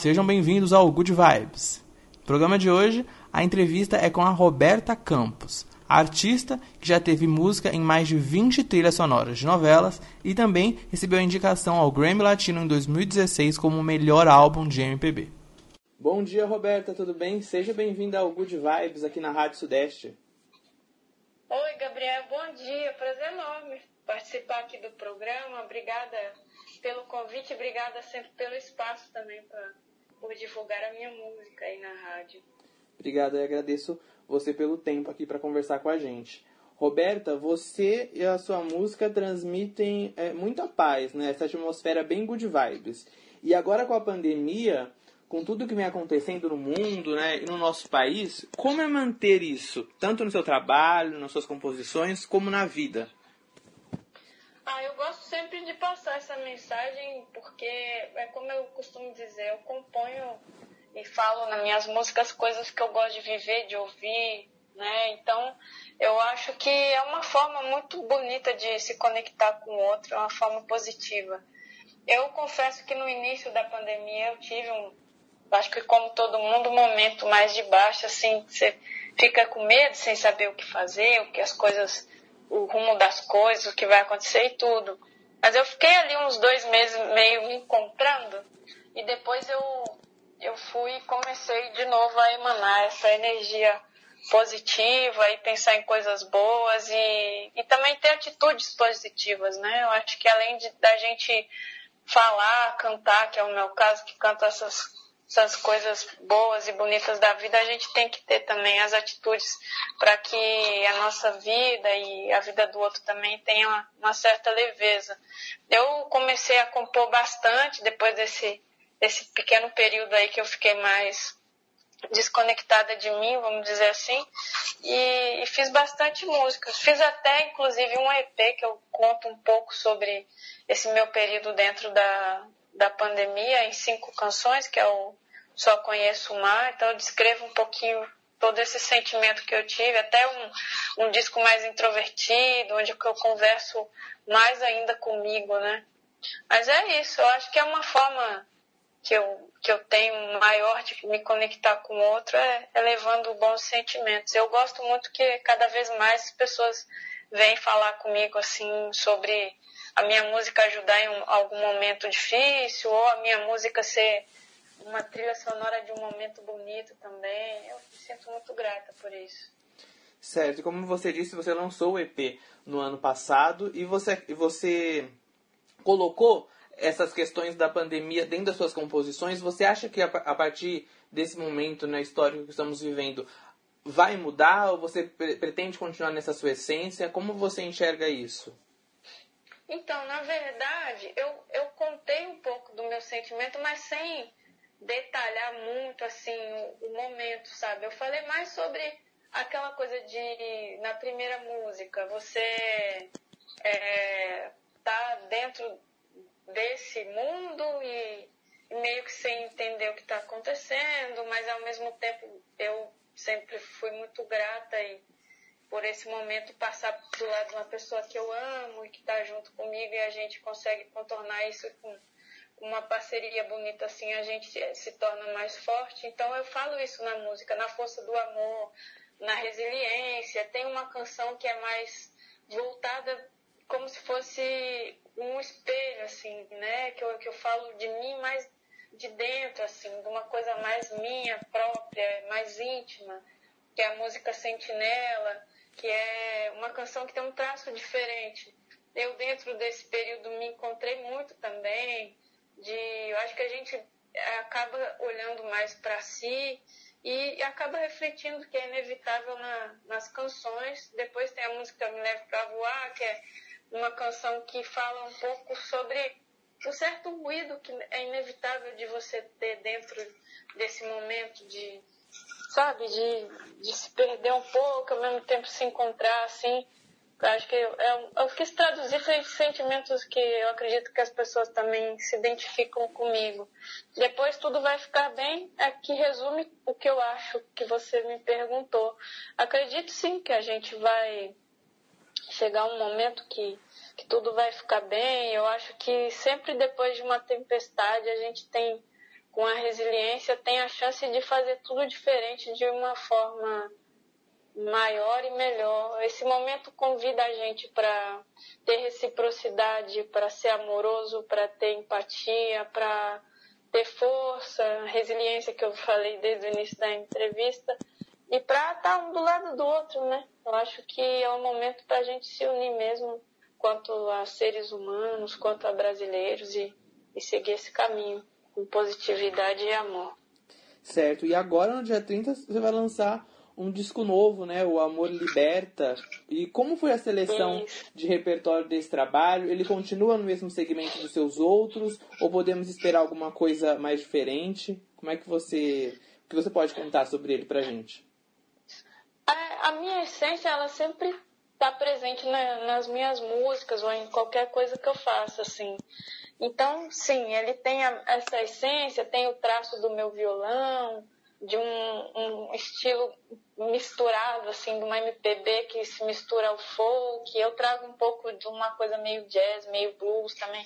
sejam bem-vindos ao Good Vibes. No programa de hoje, a entrevista é com a Roberta Campos, artista que já teve música em mais de 20 trilhas sonoras de novelas e também recebeu a indicação ao Grammy Latino em 2016 como o melhor álbum de MPB. Bom dia, Roberta, tudo bem? Seja bem-vinda ao Good Vibes aqui na Rádio Sudeste. Oi, Gabriel, bom dia. Prazer enorme participar aqui do programa. Obrigada pelo convite, obrigada sempre pelo espaço também pra, por divulgar a minha música aí na rádio. Obrigado e agradeço você pelo tempo aqui para conversar com a gente. Roberta, você e a sua música transmitem é, muita paz, né? Essa atmosfera bem good vibes. E agora com a pandemia, com tudo que vem acontecendo no mundo, né, e no nosso país, como é manter isso, tanto no seu trabalho, nas suas composições, como na vida? Ah, eu gosto sempre de passar essa mensagem porque é como eu costumo dizer, eu componho e falo nas minhas músicas coisas que eu gosto de viver, de ouvir, né? Então, eu acho que é uma forma muito bonita de se conectar com o outro, é uma forma positiva. Eu confesso que no início da pandemia eu tive um, acho que como todo mundo, um momento mais de baixo, assim, você fica com medo sem saber o que fazer, o que as coisas, o rumo das coisas, o que vai acontecer e tudo. Mas eu fiquei ali uns dois meses meio me encontrando e depois eu, eu fui e comecei de novo a emanar essa energia positiva e pensar em coisas boas e, e também ter atitudes positivas, né? Eu acho que além de, da gente falar, cantar, que é o meu caso, que canta essas essas coisas boas e bonitas da vida, a gente tem que ter também as atitudes para que a nossa vida e a vida do outro também tenha uma, uma, certa leveza. Eu comecei a compor bastante depois desse, desse pequeno período aí que eu fiquei mais desconectada de mim, vamos dizer assim, e, e fiz bastante música. Fiz até, inclusive, um EP que eu conto um pouco sobre esse meu período dentro da, da pandemia em cinco canções, que é o Só Conheço o Mar. Então eu descrevo um pouquinho todo esse sentimento que eu tive, até um, um disco mais introvertido, onde eu converso mais ainda comigo, né? Mas é isso, eu acho que é uma forma que eu, que eu tenho maior de me conectar com o outro é, é levando bons sentimentos. Eu gosto muito que cada vez mais as pessoas vêm falar comigo assim sobre a minha música ajudar em um, algum momento difícil, ou a minha música ser uma trilha sonora de um momento bonito também. Eu me sinto muito grata por isso. Certo, como você disse, você lançou o EP no ano passado e você, você colocou essas questões da pandemia dentro das suas composições. Você acha que a, a partir desse momento né, história que estamos vivendo vai mudar ou você pretende continuar nessa sua essência? Como você enxerga isso? Então, na verdade, eu, eu contei um pouco do meu sentimento, mas sem detalhar muito assim o, o momento, sabe? Eu falei mais sobre aquela coisa de na primeira música você é, tá dentro desse mundo e, meio que sem entender o que está acontecendo, mas ao mesmo tempo eu sempre fui muito grata e por esse momento passar do lado de uma pessoa que eu amo e que está junto comigo e a gente consegue contornar isso com uma parceria bonita assim, a gente se torna mais forte. Então eu falo isso na música, na força do amor, na resiliência. Tem uma canção que é mais voltada como se fosse um espelho, assim, né? Que eu, que eu falo de mim mais de dentro, assim, de uma coisa mais minha própria, mais íntima, que é a música Sentinela que é uma canção que tem um traço diferente. Eu, dentro desse período, me encontrei muito também. De, eu acho que a gente acaba olhando mais para si e acaba refletindo que é inevitável na, nas canções. Depois tem a música Me Leve para Voar, que é uma canção que fala um pouco sobre o certo ruído que é inevitável de você ter dentro desse momento de sabe, de, de se perder um pouco, ao mesmo tempo se encontrar, assim. Eu acho que eu, eu quis traduzir esses sentimentos que eu acredito que as pessoas também se identificam comigo. Depois tudo vai ficar bem, é que resume o que eu acho que você me perguntou. Acredito sim que a gente vai chegar um momento que, que tudo vai ficar bem. Eu acho que sempre depois de uma tempestade a gente tem com a resiliência, tem a chance de fazer tudo diferente de uma forma maior e melhor. Esse momento convida a gente para ter reciprocidade, para ser amoroso, para ter empatia, para ter força, resiliência que eu falei desde o início da entrevista e para estar tá um do lado do outro, né? Eu acho que é um momento para a gente se unir mesmo, quanto a seres humanos, quanto a brasileiros e, e seguir esse caminho com positividade e amor. Certo. E agora no dia 30 você vai lançar um disco novo, né? O Amor Liberta. E como foi a seleção Isso. de repertório desse trabalho? Ele continua no mesmo segmento dos seus outros? Ou podemos esperar alguma coisa mais diferente? Como é que você. O que você pode contar sobre ele pra gente? A, a minha essência, ela sempre está presente na, nas minhas músicas ou em qualquer coisa que eu faça, assim. Então, sim, ele tem a, essa essência, tem o traço do meu violão, de um, um, estilo misturado, assim, de uma MPB que se mistura ao folk. Eu trago um pouco de uma coisa meio jazz, meio blues também,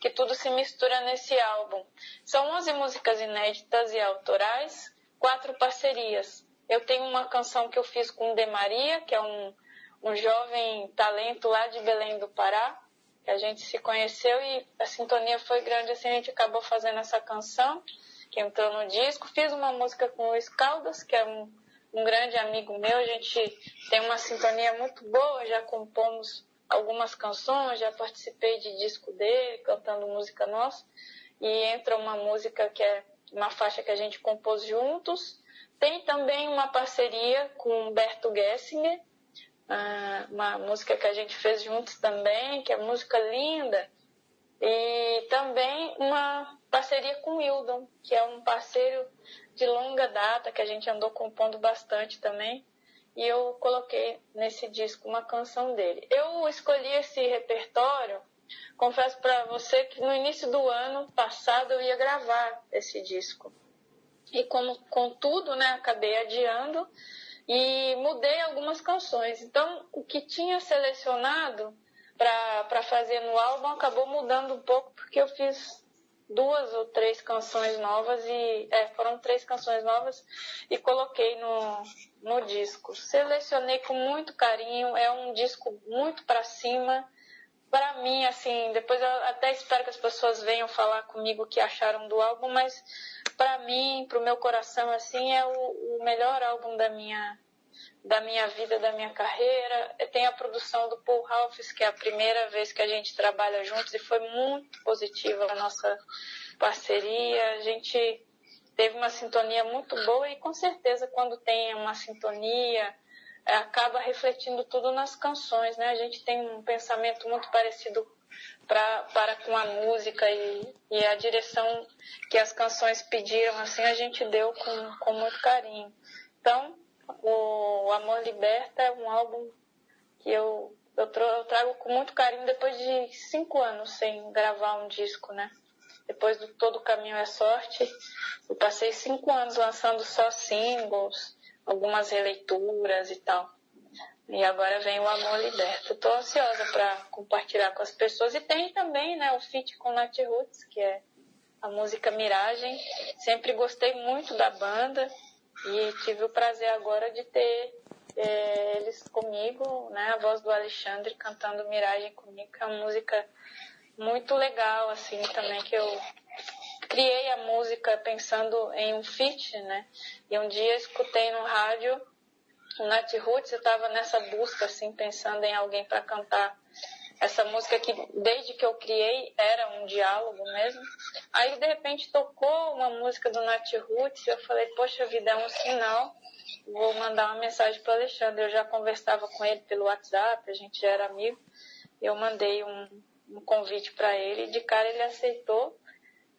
que tudo se mistura nesse álbum. São 11 músicas inéditas e autorais, quatro parcerias. Eu tenho uma canção que eu fiz com o De Maria, que é um, um jovem talento lá de Belém do Pará, a gente se conheceu e a sintonia foi grande, assim, a gente acabou fazendo essa canção que entrou no disco. Fiz uma música com o Luiz Caldas, que é um, um grande amigo meu. A gente tem uma sintonia muito boa, já compomos algumas canções, já participei de disco dele, cantando música nossa. E entra uma música que é uma faixa que a gente compôs juntos. Tem também uma parceria com Humberto Gessinger, uma música que a gente fez juntos também, que é música linda. E também uma parceria com o Wildon, que é um parceiro de longa data, que a gente andou compondo bastante também. E eu coloquei nesse disco uma canção dele. Eu escolhi esse repertório, confesso para você que no início do ano passado eu ia gravar esse disco. E como, contudo, né, acabei adiando e mudei algumas canções. Então, o que tinha selecionado para fazer no álbum acabou mudando um pouco porque eu fiz duas ou três canções novas e é, foram três canções novas e coloquei no, no disco. Selecionei com muito carinho, é um disco muito para cima. Para mim, assim, depois eu até espero que as pessoas venham falar comigo o que acharam do álbum, mas para mim, para o meu coração, assim, é o, o melhor álbum da minha da minha vida, da minha carreira. Tem a produção do Paul Ralphs, que é a primeira vez que a gente trabalha juntos e foi muito positiva a nossa parceria. A gente teve uma sintonia muito boa e com certeza quando tem uma sintonia acaba refletindo tudo nas canções, né? A gente tem um pensamento muito parecido pra, para com a música e, e a direção que as canções pediram, assim, a gente deu com, com muito carinho. Então, o Amor Liberta é um álbum que eu, eu, trago com muito carinho depois de cinco anos sem gravar um disco, né? Depois do Todo Caminho é Sorte, eu passei cinco anos lançando só singles, algumas releituras e tal. E agora vem o Amor Liberta. Estou ansiosa para compartilhar com as pessoas. E tem também né, o feat com Nat Roots, que é a música Miragem. Sempre gostei muito da banda. E tive o prazer agora de ter é, eles comigo, né? A voz do Alexandre cantando Miragem comigo, que é uma música muito legal, assim, também, que eu criei a música pensando em um feat, né? E um dia escutei no rádio o Nat Roots, eu estava nessa busca, assim, pensando em alguém para cantar essa música que desde que eu criei era um diálogo mesmo. Aí de repente tocou uma música do Nat Roots eu falei, poxa vida, é um sinal. Vou mandar uma mensagem para Alexandre. Eu já conversava com ele pelo WhatsApp, a gente já era amigo. Eu mandei um, um convite para ele de cara ele aceitou.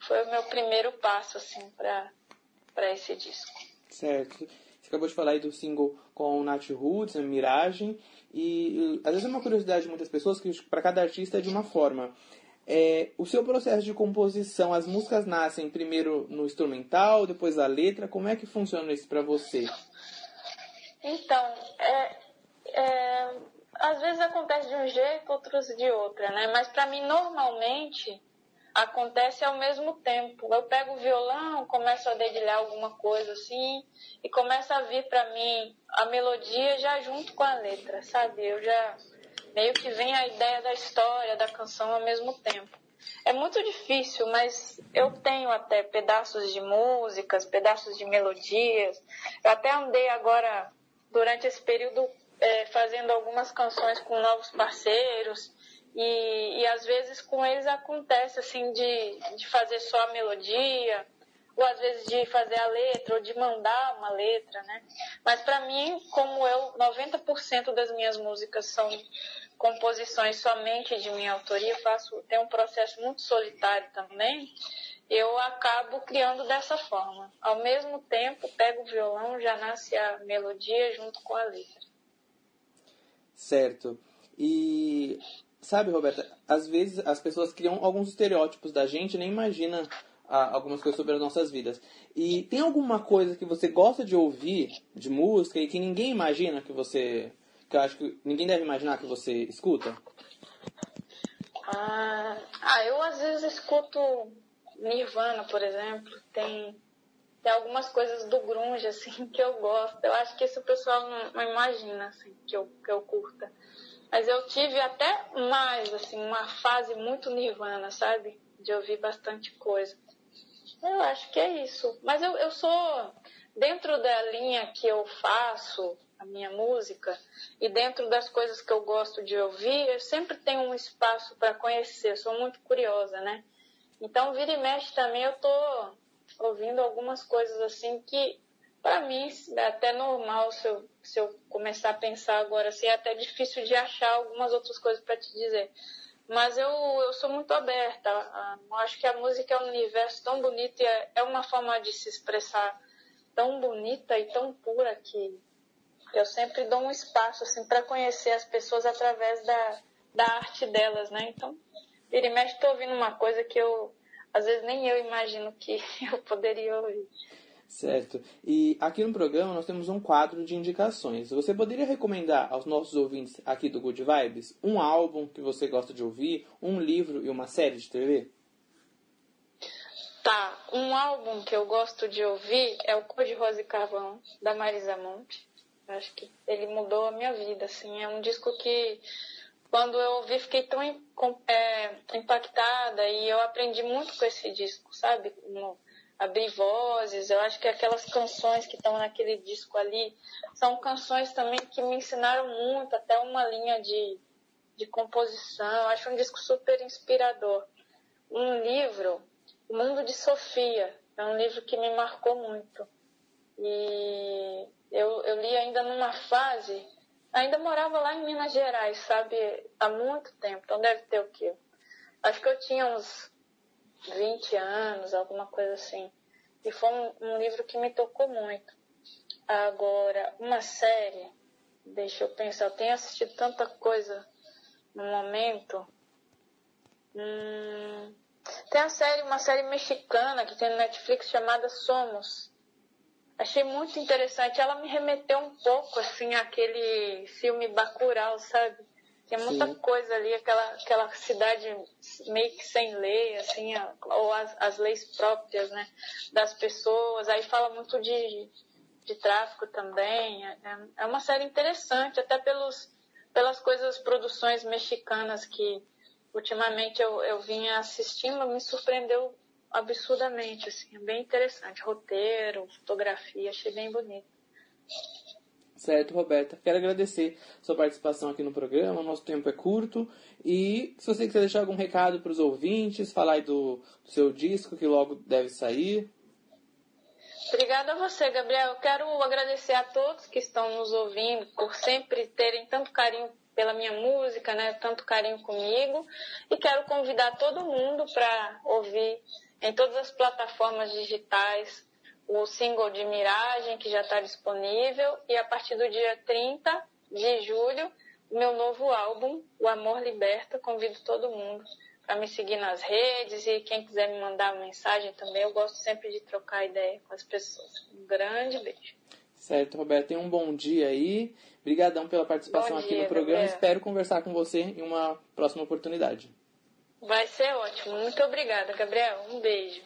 Foi o meu primeiro passo assim para para esse disco. Certo. Você acabou de falar aí do single com o Nat Roots, Miragem. E às vezes é uma curiosidade de muitas pessoas que para cada artista é de uma forma. É, o seu processo de composição, as músicas nascem primeiro no instrumental, depois a letra. Como é que funciona isso para você? Então, é, é, às vezes acontece de um jeito, outros de outra, né? Mas para mim, normalmente, acontece ao mesmo tempo. Eu pego o violão, começo a dedilhar alguma coisa assim e começa a vir para mim a melodia já junto com a letra, sabe? Eu já meio que vem a ideia da história da canção ao mesmo tempo. É muito difícil, mas eu tenho até pedaços de músicas, pedaços de melodias. Eu até andei agora durante esse período é, fazendo algumas canções com novos parceiros e, e às vezes com eles acontece assim de, de fazer só a melodia, ou às vezes de fazer a letra, ou de mandar uma letra, né? Mas para mim, como eu, 90% das minhas músicas são composições somente de minha autoria, faço, tem um processo muito solitário também, eu acabo criando dessa forma. Ao mesmo tempo, pego o violão, já nasce a melodia junto com a letra. Certo. E Sabe, Roberta, às vezes as pessoas criam alguns estereótipos da gente nem imagina ah, algumas coisas sobre as nossas vidas. E tem alguma coisa que você gosta de ouvir de música e que ninguém imagina que você. que eu acho que ninguém deve imaginar que você escuta? Ah, ah eu às vezes escuto Nirvana, por exemplo. Tem, tem algumas coisas do grunge, assim, que eu gosto. Eu acho que o pessoal não, não imagina, assim, que eu, que eu curta. Mas eu tive até mais, assim, uma fase muito nirvana, sabe? De ouvir bastante coisa. Eu acho que é isso. Mas eu, eu sou, dentro da linha que eu faço, a minha música, e dentro das coisas que eu gosto de ouvir, eu sempre tenho um espaço para conhecer. Eu sou muito curiosa, né? Então, vira e mexe também, eu tô ouvindo algumas coisas assim que para mim, é até normal se eu, se eu começar a pensar agora, assim, é até difícil de achar algumas outras coisas para te dizer. Mas eu, eu sou muito aberta. Eu acho que a música é um universo tão bonito e é, é uma forma de se expressar tão bonita e tão pura que eu sempre dou um espaço assim para conhecer as pessoas através da, da arte delas, né? Então, vira e mexe, estou ouvindo uma coisa que eu às vezes nem eu imagino que eu poderia ouvir. Certo. E aqui no programa nós temos um quadro de indicações. Você poderia recomendar aos nossos ouvintes aqui do Good Vibes um álbum que você gosta de ouvir, um livro e uma série de TV? Tá, um álbum que eu gosto de ouvir é o Cor de Rosa e Carvão, da Marisa Monte. Acho que ele mudou a minha vida, assim. É um disco que, quando eu ouvi, fiquei tão é, impactada e eu aprendi muito com esse disco, sabe? No, abrir vozes. Eu acho que aquelas canções que estão naquele disco ali são canções também que me ensinaram muito, até uma linha de, de composição. Eu acho um disco super inspirador. Um livro, O Mundo de Sofia, é um livro que me marcou muito. E eu, eu li ainda numa fase, ainda morava lá em Minas Gerais, sabe, há muito tempo, então deve ter o quê? Acho que eu tinha uns 20 anos, alguma coisa assim. E foi um, um livro que me tocou muito. Agora, uma série, deixa eu pensar, eu tenho assistido tanta coisa no momento. Hum, tem a série, uma série mexicana que tem no Netflix chamada Somos. Achei muito interessante. Ela me remeteu um pouco, assim, àquele filme Bacurau, sabe? Tem muita Sim. coisa ali, aquela, aquela cidade meio que sem lei, assim, ou as, as leis próprias, né, das pessoas. Aí fala muito de, de tráfico também. É, é uma série interessante, até pelos, pelas coisas, produções mexicanas que ultimamente eu, eu vinha assistindo, me surpreendeu absurdamente, assim, é bem interessante. Roteiro, fotografia, achei bem bonito. Certo, Roberta. Quero agradecer sua participação aqui no programa. Nosso tempo é curto. E se você quiser deixar algum recado para os ouvintes, falar aí do, do, seu disco que logo deve sair. Obrigada a você, Gabriel. Quero agradecer a todos que estão nos ouvindo por sempre terem tanto carinho pela minha música, né? Tanto carinho comigo. E quero convidar todo mundo para ouvir em todas as plataformas digitais o single de Miragem, que já está disponível, e a partir do dia 30 de julho, meu novo álbum, O Amor Liberta. Convido todo mundo para me seguir nas redes e quem quiser me mandar uma mensagem também, eu gosto sempre de trocar ideia com as pessoas. Um grande beijo. Certo, Roberto. Tenha um bom dia aí. Obrigadão pela participação bom aqui dia, no programa. Gabriel. Espero conversar com você em uma próxima oportunidade. Vai ser ótimo. Muito obrigada, Gabriel. Um beijo.